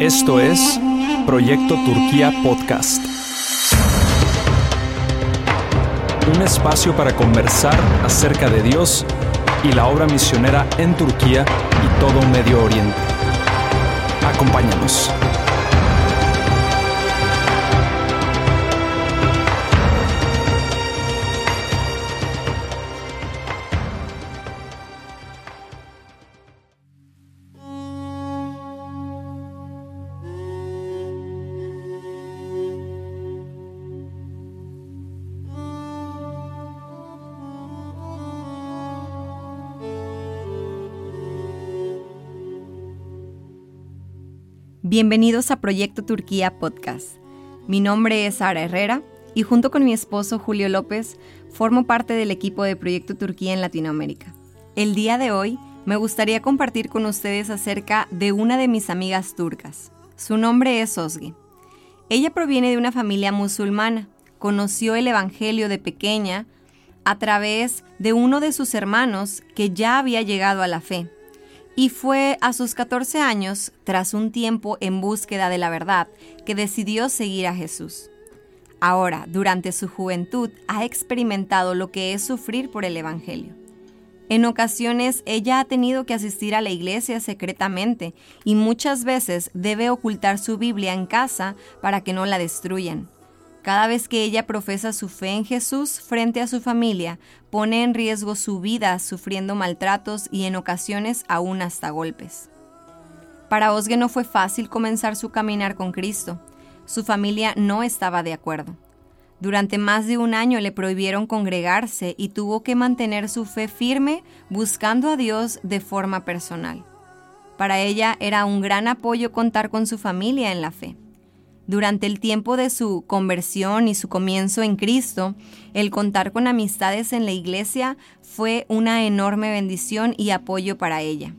Esto es Proyecto Turquía Podcast. Un espacio para conversar acerca de Dios y la obra misionera en Turquía y todo Medio Oriente. Acompáñanos. Bienvenidos a Proyecto Turquía Podcast. Mi nombre es Sara Herrera y junto con mi esposo Julio López formo parte del equipo de Proyecto Turquía en Latinoamérica. El día de hoy me gustaría compartir con ustedes acerca de una de mis amigas turcas. Su nombre es Osge. Ella proviene de una familia musulmana. Conoció el Evangelio de pequeña a través de uno de sus hermanos que ya había llegado a la fe y fue a sus 14 años, tras un tiempo en búsqueda de la verdad, que decidió seguir a Jesús. Ahora, durante su juventud, ha experimentado lo que es sufrir por el Evangelio. En ocasiones ella ha tenido que asistir a la iglesia secretamente y muchas veces debe ocultar su Biblia en casa para que no la destruyan. Cada vez que ella profesa su fe en Jesús frente a su familia, pone en riesgo su vida sufriendo maltratos y en ocasiones aún hasta golpes. Para Osge no fue fácil comenzar su caminar con Cristo. Su familia no estaba de acuerdo. Durante más de un año le prohibieron congregarse y tuvo que mantener su fe firme buscando a Dios de forma personal. Para ella era un gran apoyo contar con su familia en la fe. Durante el tiempo de su conversión y su comienzo en Cristo, el contar con amistades en la iglesia fue una enorme bendición y apoyo para ella.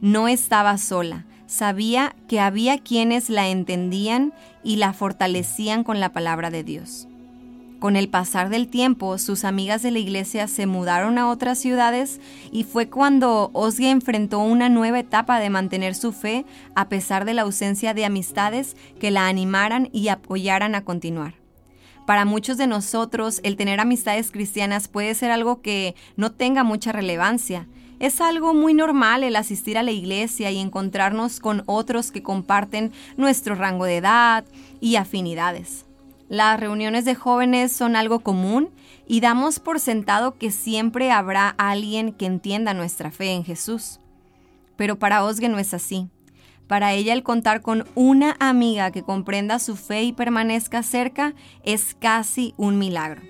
No estaba sola, sabía que había quienes la entendían y la fortalecían con la palabra de Dios. Con el pasar del tiempo, sus amigas de la iglesia se mudaron a otras ciudades y fue cuando Osge enfrentó una nueva etapa de mantener su fe a pesar de la ausencia de amistades que la animaran y apoyaran a continuar. Para muchos de nosotros, el tener amistades cristianas puede ser algo que no tenga mucha relevancia. Es algo muy normal el asistir a la iglesia y encontrarnos con otros que comparten nuestro rango de edad y afinidades. Las reuniones de jóvenes son algo común y damos por sentado que siempre habrá alguien que entienda nuestra fe en Jesús. Pero para Osge no es así. Para ella el contar con una amiga que comprenda su fe y permanezca cerca es casi un milagro.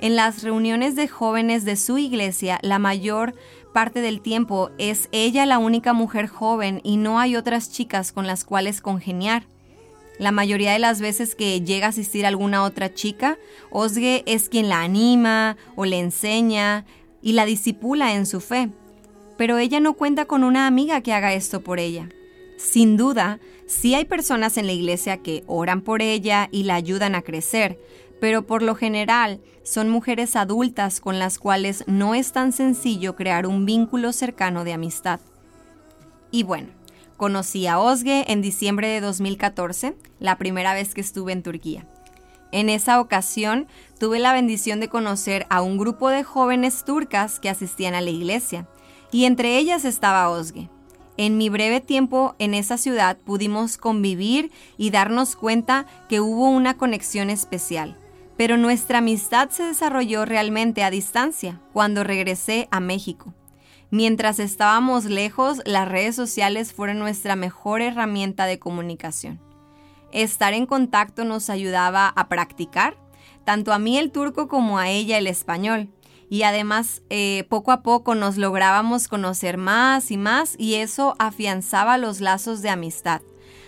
En las reuniones de jóvenes de su iglesia, la mayor parte del tiempo es ella la única mujer joven y no hay otras chicas con las cuales congeniar. La mayoría de las veces que llega a asistir alguna otra chica, Osge es quien la anima o le enseña y la disipula en su fe. Pero ella no cuenta con una amiga que haga esto por ella. Sin duda, sí hay personas en la iglesia que oran por ella y la ayudan a crecer, pero por lo general son mujeres adultas con las cuales no es tan sencillo crear un vínculo cercano de amistad. Y bueno, Conocí a Osge en diciembre de 2014, la primera vez que estuve en Turquía. En esa ocasión tuve la bendición de conocer a un grupo de jóvenes turcas que asistían a la iglesia, y entre ellas estaba Osge. En mi breve tiempo en esa ciudad pudimos convivir y darnos cuenta que hubo una conexión especial, pero nuestra amistad se desarrolló realmente a distancia cuando regresé a México. Mientras estábamos lejos, las redes sociales fueron nuestra mejor herramienta de comunicación. Estar en contacto nos ayudaba a practicar, tanto a mí el turco como a ella el español. Y además, eh, poco a poco nos lográbamos conocer más y más y eso afianzaba los lazos de amistad,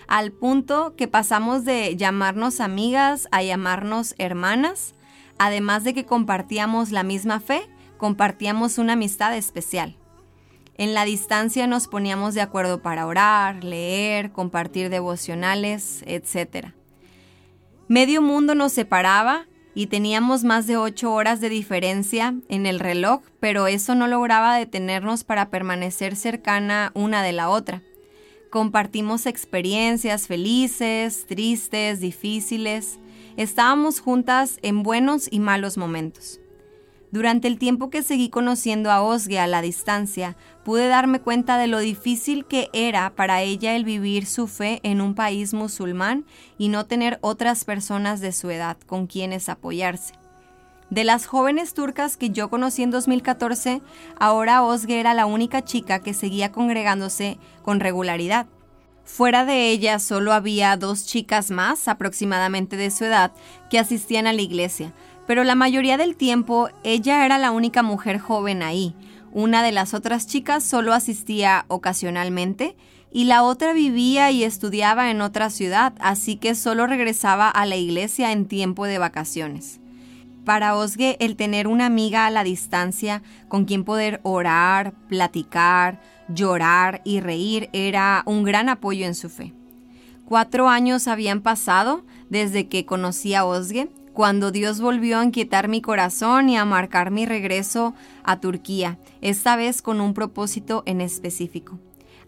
al punto que pasamos de llamarnos amigas a llamarnos hermanas, además de que compartíamos la misma fe, compartíamos una amistad especial. En la distancia nos poníamos de acuerdo para orar, leer, compartir devocionales, etc. Medio mundo nos separaba y teníamos más de ocho horas de diferencia en el reloj, pero eso no lograba detenernos para permanecer cercana una de la otra. Compartimos experiencias felices, tristes, difíciles. Estábamos juntas en buenos y malos momentos. Durante el tiempo que seguí conociendo a Osge a la distancia, pude darme cuenta de lo difícil que era para ella el vivir su fe en un país musulmán y no tener otras personas de su edad con quienes apoyarse. De las jóvenes turcas que yo conocí en 2014, ahora Osge era la única chica que seguía congregándose con regularidad. Fuera de ella solo había dos chicas más, aproximadamente de su edad, que asistían a la iglesia, pero la mayoría del tiempo ella era la única mujer joven ahí. Una de las otras chicas solo asistía ocasionalmente y la otra vivía y estudiaba en otra ciudad, así que solo regresaba a la iglesia en tiempo de vacaciones. Para Osge, el tener una amiga a la distancia con quien poder orar, platicar, llorar y reír era un gran apoyo en su fe. Cuatro años habían pasado desde que conocí a Osge cuando Dios volvió a inquietar mi corazón y a marcar mi regreso a Turquía, esta vez con un propósito en específico.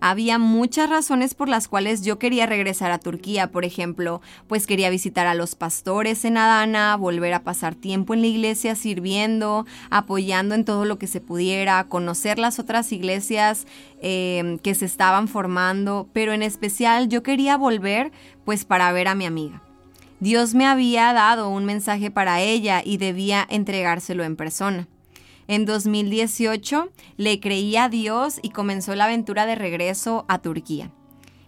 Había muchas razones por las cuales yo quería regresar a Turquía, por ejemplo, pues quería visitar a los pastores en Adana, volver a pasar tiempo en la iglesia sirviendo, apoyando en todo lo que se pudiera, conocer las otras iglesias eh, que se estaban formando, pero en especial yo quería volver pues para ver a mi amiga. Dios me había dado un mensaje para ella y debía entregárselo en persona. En 2018 le creí a Dios y comenzó la aventura de regreso a Turquía.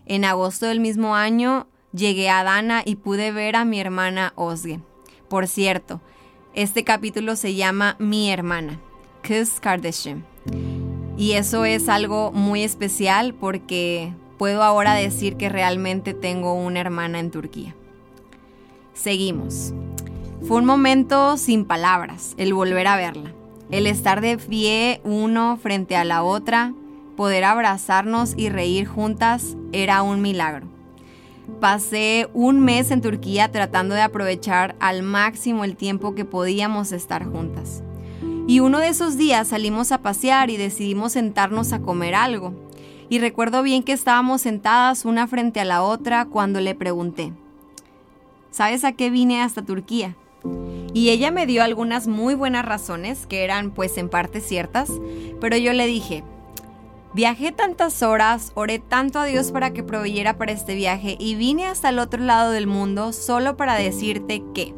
En agosto del mismo año llegué a Dana y pude ver a mi hermana Osge. Por cierto, este capítulo se llama Mi hermana, Kız Kardashim. Y eso es algo muy especial porque puedo ahora decir que realmente tengo una hermana en Turquía. Seguimos. Fue un momento sin palabras, el volver a verla, el estar de pie uno frente a la otra, poder abrazarnos y reír juntas era un milagro. Pasé un mes en Turquía tratando de aprovechar al máximo el tiempo que podíamos estar juntas. Y uno de esos días salimos a pasear y decidimos sentarnos a comer algo. Y recuerdo bien que estábamos sentadas una frente a la otra cuando le pregunté, ¿sabes a qué vine hasta Turquía? Y ella me dio algunas muy buenas razones, que eran pues en parte ciertas, pero yo le dije, viajé tantas horas, oré tanto a Dios para que proveyera para este viaje y vine hasta el otro lado del mundo solo para decirte que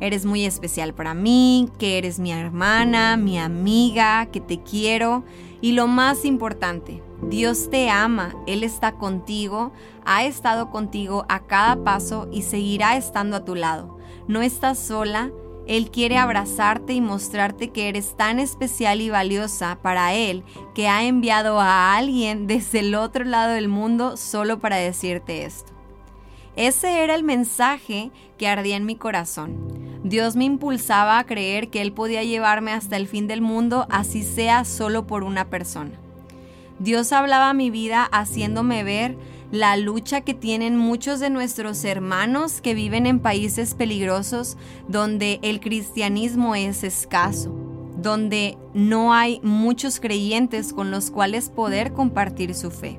eres muy especial para mí, que eres mi hermana, mi amiga, que te quiero y lo más importante, Dios te ama, Él está contigo, ha estado contigo a cada paso y seguirá estando a tu lado. No estás sola, Él quiere abrazarte y mostrarte que eres tan especial y valiosa para Él que ha enviado a alguien desde el otro lado del mundo solo para decirte esto. Ese era el mensaje que ardía en mi corazón. Dios me impulsaba a creer que Él podía llevarme hasta el fin del mundo, así sea solo por una persona. Dios hablaba a mi vida haciéndome ver la lucha que tienen muchos de nuestros hermanos que viven en países peligrosos donde el cristianismo es escaso, donde no hay muchos creyentes con los cuales poder compartir su fe,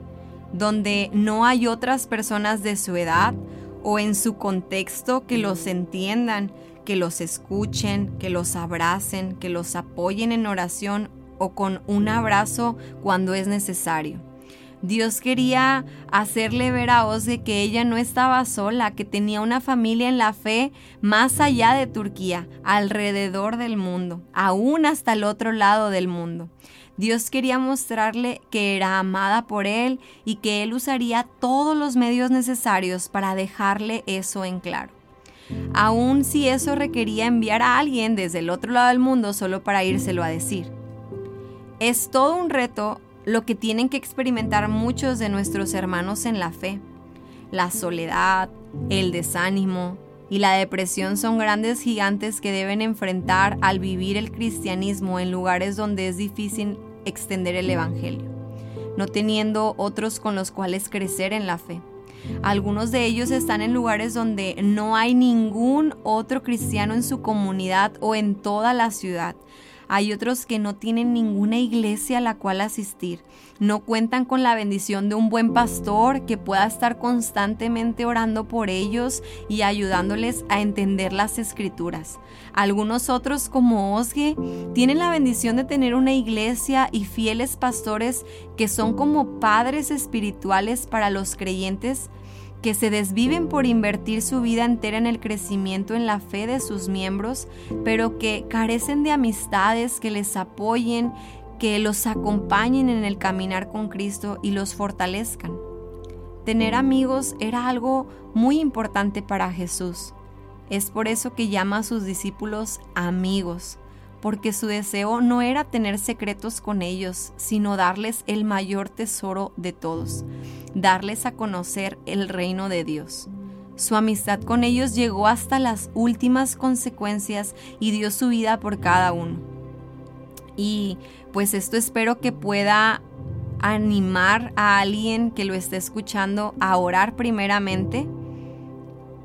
donde no hay otras personas de su edad o en su contexto que los entiendan, que los escuchen, que los abracen, que los apoyen en oración o con un abrazo cuando es necesario. Dios quería hacerle ver a Ozge que ella no estaba sola, que tenía una familia en la fe más allá de Turquía, alrededor del mundo, aún hasta el otro lado del mundo. Dios quería mostrarle que era amada por Él y que Él usaría todos los medios necesarios para dejarle eso en claro. Aun si eso requería enviar a alguien desde el otro lado del mundo solo para írselo a decir. Es todo un reto lo que tienen que experimentar muchos de nuestros hermanos en la fe. La soledad, el desánimo y la depresión son grandes gigantes que deben enfrentar al vivir el cristianismo en lugares donde es difícil extender el Evangelio, no teniendo otros con los cuales crecer en la fe. Algunos de ellos están en lugares donde no hay ningún otro cristiano en su comunidad o en toda la ciudad, Hay otros que no tienen ninguna iglesia a la cual asistir. No cuentan con la bendición de un buen pastor que pueda estar constantemente orando por ellos y ayudándoles a entender las escrituras. Algunos otros como Osge tienen la bendición de tener una iglesia y fieles pastores que son como padres espirituales para los creyentes que se desviven por invertir su vida entera en el crecimiento en la fe de sus miembros, pero que carecen de amistades que les apoyen, que los acompañen en el caminar con Cristo y los fortalezcan. Tener amigos era algo muy importante para Jesús. Es por eso que llama a sus discípulos amigos, porque su deseo no era tener secretos con ellos, sino darles el mayor tesoro de todos, darles a conocer el reino de Dios. Su amistad con ellos llegó hasta las últimas consecuencias y dio su vida por cada uno. Y pues esto espero que pueda animar a alguien que lo esté escuchando a orar primeramente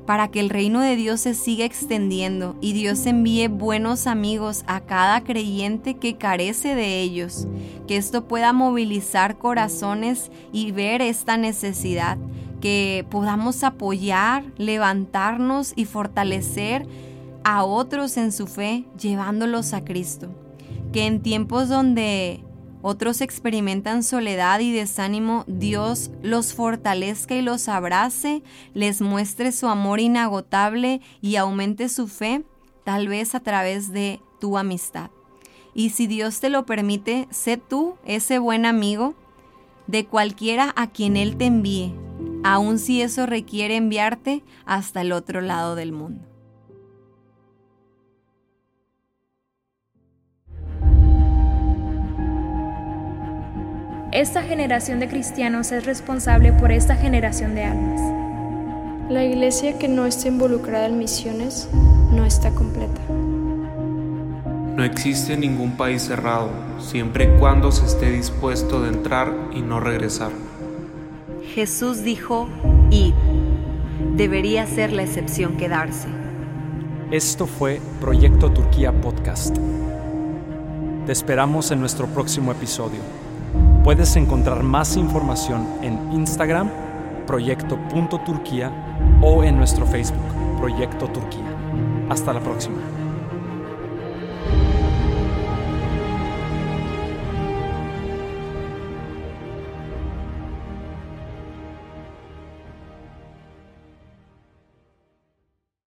para que el reino de Dios se siga extendiendo y Dios envíe buenos amigos a cada creyente que carece de ellos, que esto pueda movilizar corazones y ver esta necesidad, que podamos apoyar, levantarnos y fortalecer a otros en su fe, llevándolos a Cristo. Que en tiempos donde otros experimentan soledad y desánimo, Dios los fortalezca y los abrace, les muestre su amor inagotable y aumente su fe, tal vez a través de tu amistad. Y si Dios te lo permite, sé tú ese buen amigo de cualquiera a quien Él te envíe, aun si eso requiere enviarte hasta el otro lado del mundo. Esta generación de cristianos es responsable por esta generación de almas. La iglesia que no está involucrada en misiones no está completa. No existe ningún país cerrado, siempre y cuando se esté dispuesto de entrar y no regresar. Jesús dijo, id. Debería ser la excepción quedarse. Esto fue Proyecto Turquía Podcast. Te esperamos en nuestro próximo episodio. Puedes encontrar más información en Instagram, proyecto.turquía o en nuestro Facebook, Proyecto Turquía. Hasta la próxima.